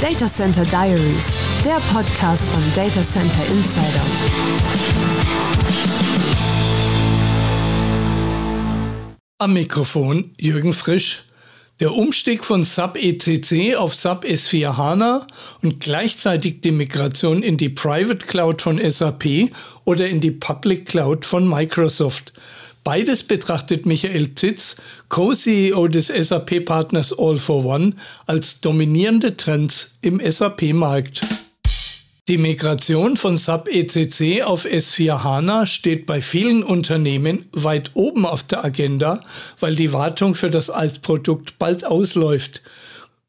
Data Center Diaries, der Podcast von Data Center Insider. Am Mikrofon Jürgen Frisch. Der Umstieg von SAP ECC auf SAP S4 HANA und gleichzeitig die Migration in die Private Cloud von SAP oder in die Public Cloud von Microsoft. Beides betrachtet Michael Zitz, Co-CEO des SAP-Partners All for One, als dominierende Trends im SAP-Markt. Die Migration von SAP ECC auf S4 HANA steht bei vielen Unternehmen weit oben auf der Agenda, weil die Wartung für das Altprodukt bald ausläuft.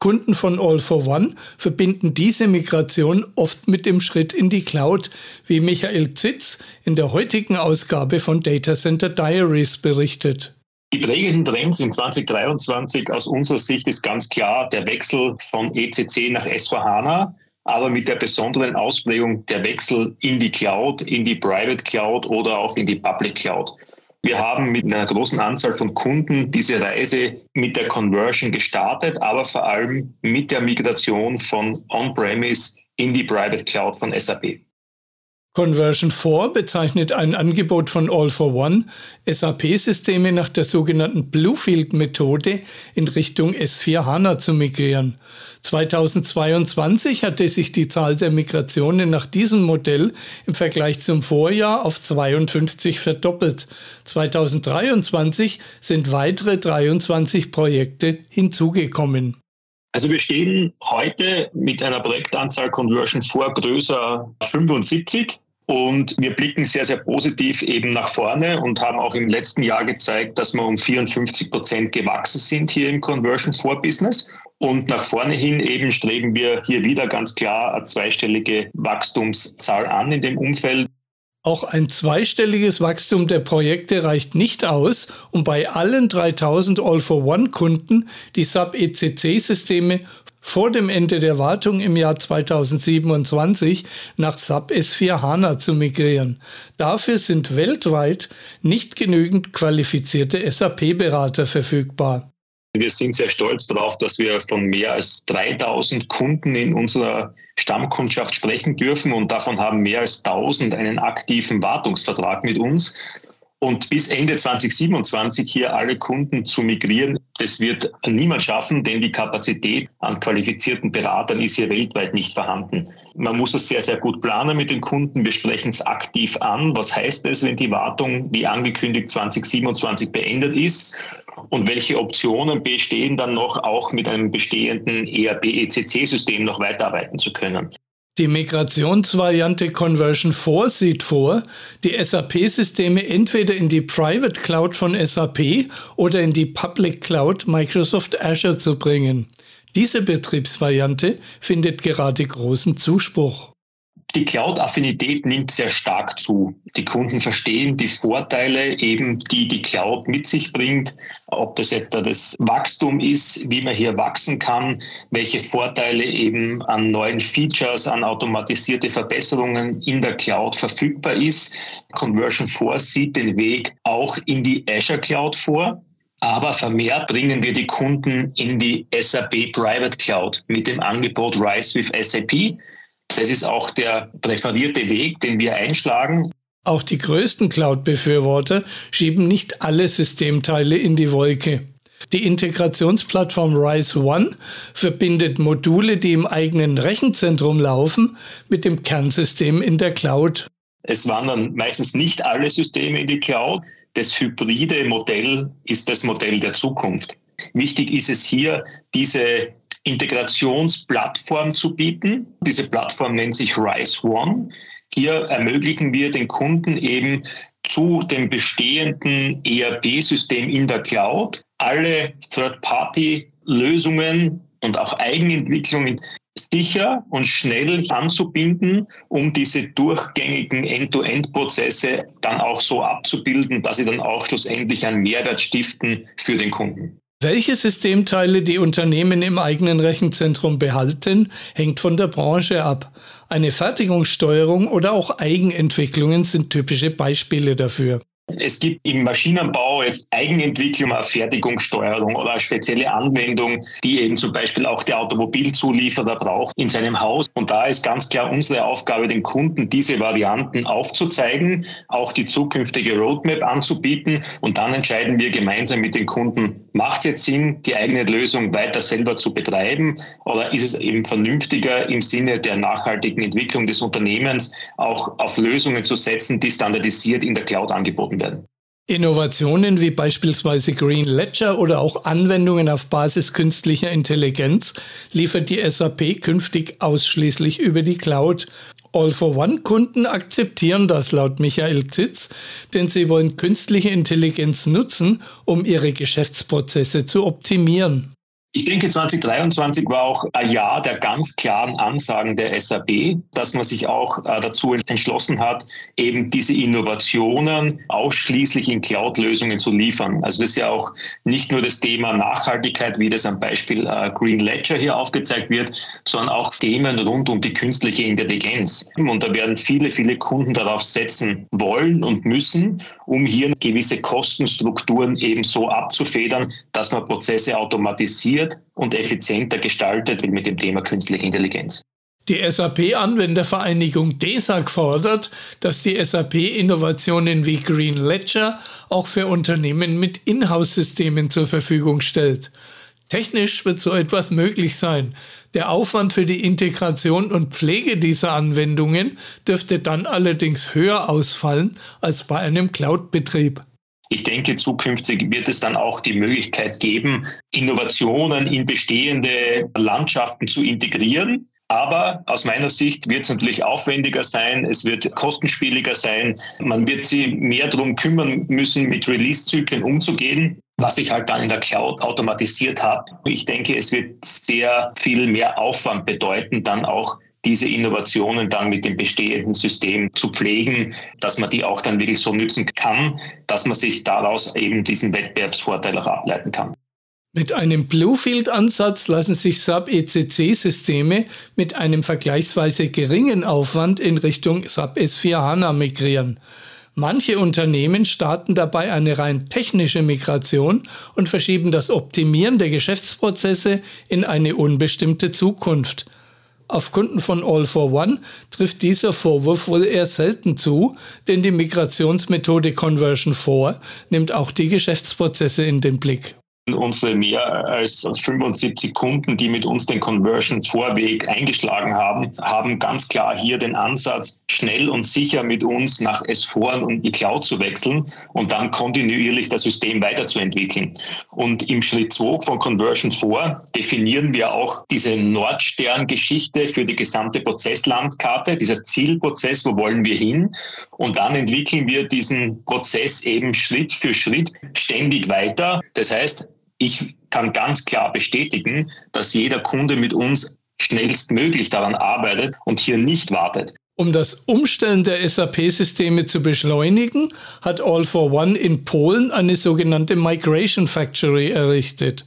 Kunden von All for One verbinden diese Migration oft mit dem Schritt in die Cloud, wie Michael Zitz in der heutigen Ausgabe von Data Center Diaries berichtet. Die prägenden Trends in 2023 aus unserer Sicht ist ganz klar der Wechsel von ECC nach S4HANA, aber mit der besonderen Ausprägung der Wechsel in die Cloud, in die Private Cloud oder auch in die Public Cloud. Wir haben mit einer großen Anzahl von Kunden diese Reise mit der Conversion gestartet, aber vor allem mit der Migration von On-Premise in die Private Cloud von SAP. Conversion 4 bezeichnet ein Angebot von All for One, SAP-Systeme nach der sogenannten Bluefield-Methode in Richtung S4 HANA zu migrieren. 2022 hatte sich die Zahl der Migrationen nach diesem Modell im Vergleich zum Vorjahr auf 52 verdoppelt. 2023 sind weitere 23 Projekte hinzugekommen. Also wir stehen heute mit einer Projektanzahl Conversion vor größer 75 und wir blicken sehr, sehr positiv eben nach vorne und haben auch im letzten Jahr gezeigt, dass wir um 54 Prozent gewachsen sind hier im Conversion 4 Business. Und nach vorne hin eben streben wir hier wieder ganz klar eine zweistellige Wachstumszahl an in dem Umfeld. Auch ein zweistelliges Wachstum der Projekte reicht nicht aus, um bei allen 3000 All-for-One-Kunden die SAP-ECC-Systeme vor dem Ende der Wartung im Jahr 2027 nach SAP S4 HANA zu migrieren. Dafür sind weltweit nicht genügend qualifizierte SAP-Berater verfügbar. Wir sind sehr stolz darauf, dass wir von mehr als 3000 Kunden in unserer Stammkundschaft sprechen dürfen und davon haben mehr als 1000 einen aktiven Wartungsvertrag mit uns. Und bis Ende 2027 hier alle Kunden zu migrieren, das wird niemand schaffen, denn die Kapazität an qualifizierten Beratern ist hier weltweit nicht vorhanden. Man muss es sehr, sehr gut planen mit den Kunden. Wir sprechen es aktiv an. Was heißt es, wenn die Wartung, wie angekündigt, 2027 beendet ist? und welche Optionen bestehen dann noch, auch mit einem bestehenden ERP-ECC-System noch weiterarbeiten zu können. Die Migrationsvariante Conversion 4 sieht vor, die SAP-Systeme entweder in die Private Cloud von SAP oder in die Public Cloud Microsoft Azure zu bringen. Diese Betriebsvariante findet gerade großen Zuspruch. Die Cloud-Affinität nimmt sehr stark zu. Die Kunden verstehen die Vorteile eben, die die Cloud mit sich bringt. Ob das jetzt da das Wachstum ist, wie man hier wachsen kann, welche Vorteile eben an neuen Features, an automatisierte Verbesserungen in der Cloud verfügbar ist. Conversion 4 sieht den Weg auch in die Azure Cloud vor. Aber vermehrt bringen wir die Kunden in die SAP Private Cloud mit dem Angebot Rise with SAP. Das ist auch der präferierte Weg, den wir einschlagen. Auch die größten Cloud-Befürworter schieben nicht alle Systemteile in die Wolke. Die Integrationsplattform Rise One verbindet Module, die im eigenen Rechenzentrum laufen, mit dem Kernsystem in der Cloud. Es wandern meistens nicht alle Systeme in die Cloud. Das hybride Modell ist das Modell der Zukunft. Wichtig ist es hier, diese Integrationsplattform zu bieten. Diese Plattform nennt sich Rise One. Hier ermöglichen wir den Kunden eben zu dem bestehenden ERP-System in der Cloud alle Third-Party-Lösungen und auch Eigenentwicklungen sicher und schnell anzubinden, um diese durchgängigen End-to-End-Prozesse dann auch so abzubilden, dass sie dann auch schlussendlich einen Mehrwert stiften für den Kunden. Welche Systemteile die Unternehmen im eigenen Rechenzentrum behalten, hängt von der Branche ab. Eine Fertigungssteuerung oder auch Eigenentwicklungen sind typische Beispiele dafür. Es gibt im Maschinenbau jetzt Eigenentwicklung, eine Fertigungssteuerung oder eine spezielle Anwendung, die eben zum Beispiel auch der Automobilzulieferer braucht in seinem Haus. Und da ist ganz klar unsere Aufgabe, den Kunden diese Varianten aufzuzeigen, auch die zukünftige Roadmap anzubieten. Und dann entscheiden wir gemeinsam mit den Kunden, macht es jetzt Sinn, die eigene Lösung weiter selber zu betreiben oder ist es eben vernünftiger im Sinne der nachhaltigen Entwicklung des Unternehmens auch auf Lösungen zu setzen, die standardisiert in der Cloud angeboten werden. Innovationen wie beispielsweise Green Ledger oder auch Anwendungen auf Basis künstlicher Intelligenz liefert die SAP künftig ausschließlich über die Cloud. All-for-One-Kunden akzeptieren das laut Michael Zitz, denn sie wollen künstliche Intelligenz nutzen, um ihre Geschäftsprozesse zu optimieren. Ich denke, 2023 war auch ein Jahr der ganz klaren Ansagen der SAP, dass man sich auch äh, dazu entschlossen hat, eben diese Innovationen ausschließlich in Cloud-Lösungen zu liefern. Also das ist ja auch nicht nur das Thema Nachhaltigkeit, wie das am Beispiel äh, Green Ledger hier aufgezeigt wird, sondern auch Themen rund um die künstliche Intelligenz. Und da werden viele, viele Kunden darauf setzen wollen und müssen, um hier gewisse Kostenstrukturen eben so abzufedern, dass man Prozesse automatisiert optimiert und effizienter gestaltet wird mit dem Thema künstliche Intelligenz. Die SAP-Anwendervereinigung DESAG fordert, dass die SAP-Innovationen wie Green Ledger auch für Unternehmen mit Inhouse-Systemen zur Verfügung stellt. Technisch wird so etwas möglich sein. Der Aufwand für die Integration und Pflege dieser Anwendungen dürfte dann allerdings höher ausfallen als bei einem Cloud-Betrieb. Ich denke, zukünftig wird es dann auch die Möglichkeit geben, Innovationen in bestehende Landschaften zu integrieren. Aber aus meiner Sicht wird es natürlich aufwendiger sein, es wird kostenspieliger sein. Man wird sich mehr darum kümmern müssen, mit Release-Zyklen umzugehen was ich halt dann in der Cloud automatisiert habe. Ich denke, es wird sehr viel mehr Aufwand bedeuten, dann auch diese Innovationen dann mit dem bestehenden System zu pflegen, dass man die auch dann wirklich so nützen kann, dass man sich daraus eben diesen Wettbewerbsvorteil auch ableiten kann. Mit einem Bluefield-Ansatz lassen sich SAP-ECC-Systeme mit einem vergleichsweise geringen Aufwand in Richtung SAP S4HANA migrieren. Manche Unternehmen starten dabei eine rein technische Migration und verschieben das Optimieren der Geschäftsprozesse in eine unbestimmte Zukunft. Auf Kunden von All for One trifft dieser Vorwurf wohl eher selten zu, denn die Migrationsmethode Conversion 4 nimmt auch die Geschäftsprozesse in den Blick. Unsere mehr als 75 Kunden, die mit uns den Conversion-Vorweg eingeschlagen haben, haben ganz klar hier den Ansatz, schnell und sicher mit uns nach S4 und die Cloud zu wechseln und dann kontinuierlich das System weiterzuentwickeln. Und im Schritt 2 von Conversion 4 definieren wir auch diese Nordstern-Geschichte für die gesamte Prozesslandkarte, dieser Zielprozess, wo wollen wir hin? Und dann entwickeln wir diesen Prozess eben Schritt für Schritt ständig weiter. Das heißt, ich kann ganz klar bestätigen, dass jeder Kunde mit uns schnellstmöglich daran arbeitet und hier nicht wartet. Um das Umstellen der SAP-Systeme zu beschleunigen, hat All for One in Polen eine sogenannte Migration Factory errichtet.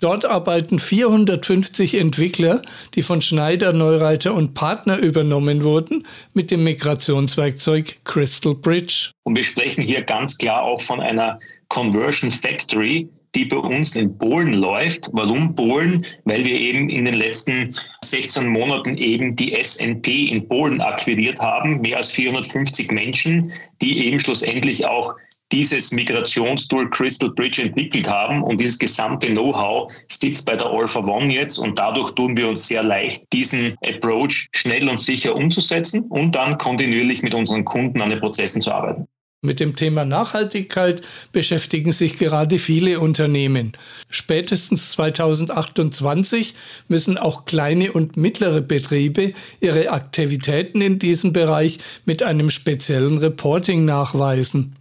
Dort arbeiten 450 Entwickler, die von Schneider, Neureiter und Partner übernommen wurden, mit dem Migrationswerkzeug Crystal Bridge. Und wir sprechen hier ganz klar auch von einer Conversion Factory, die bei uns in Polen läuft. Warum Polen? Weil wir eben in den letzten 16 Monaten eben die SNP in Polen akquiriert haben, mehr als 450 Menschen, die eben schlussendlich auch dieses Migrationstool Crystal Bridge entwickelt haben und dieses gesamte Know-how sitzt bei der for One jetzt und dadurch tun wir uns sehr leicht, diesen Approach schnell und sicher umzusetzen und dann kontinuierlich mit unseren Kunden an den Prozessen zu arbeiten. Mit dem Thema Nachhaltigkeit beschäftigen sich gerade viele Unternehmen. Spätestens 2028 müssen auch kleine und mittlere Betriebe ihre Aktivitäten in diesem Bereich mit einem speziellen Reporting nachweisen.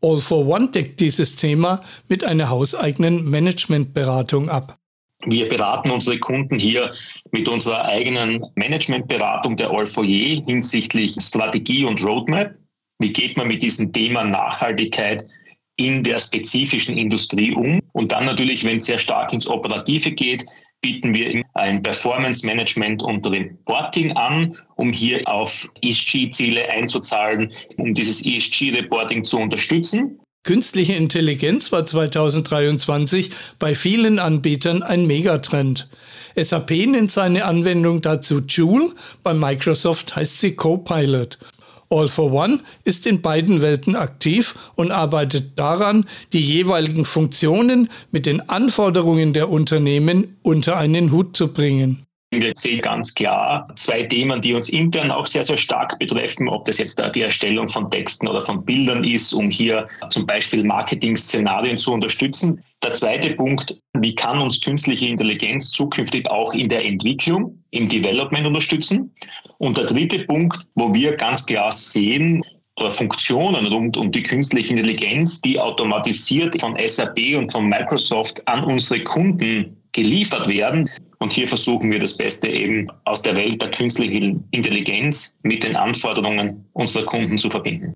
All for One deckt dieses Thema mit einer hauseigenen Managementberatung ab. Wir beraten unsere Kunden hier mit unserer eigenen Managementberatung der All for Je hinsichtlich Strategie und Roadmap wie geht man mit diesem Thema Nachhaltigkeit in der spezifischen Industrie um? Und dann natürlich, wenn es sehr stark ins Operative geht, bieten wir ein Performance Management und Reporting an, um hier auf ESG-Ziele einzuzahlen, um dieses ESG-Reporting zu unterstützen. Künstliche Intelligenz war 2023 bei vielen Anbietern ein Megatrend. SAP nennt seine Anwendung dazu Joule, bei Microsoft heißt sie Copilot. All for One ist in beiden Welten aktiv und arbeitet daran, die jeweiligen Funktionen mit den Anforderungen der Unternehmen unter einen Hut zu bringen. Wir sehen ganz klar zwei Themen, die uns intern auch sehr, sehr stark betreffen, ob das jetzt die Erstellung von Texten oder von Bildern ist, um hier zum Beispiel Marketing-Szenarien zu unterstützen. Der zweite Punkt, wie kann uns künstliche Intelligenz zukünftig auch in der Entwicklung, im Development unterstützen? Und der dritte Punkt, wo wir ganz klar sehen, oder Funktionen rund um die künstliche Intelligenz, die automatisiert von SAP und von Microsoft an unsere Kunden geliefert werden. Und hier versuchen wir das Beste eben aus der Welt der künstlichen Intelligenz mit den Anforderungen unserer Kunden zu verbinden.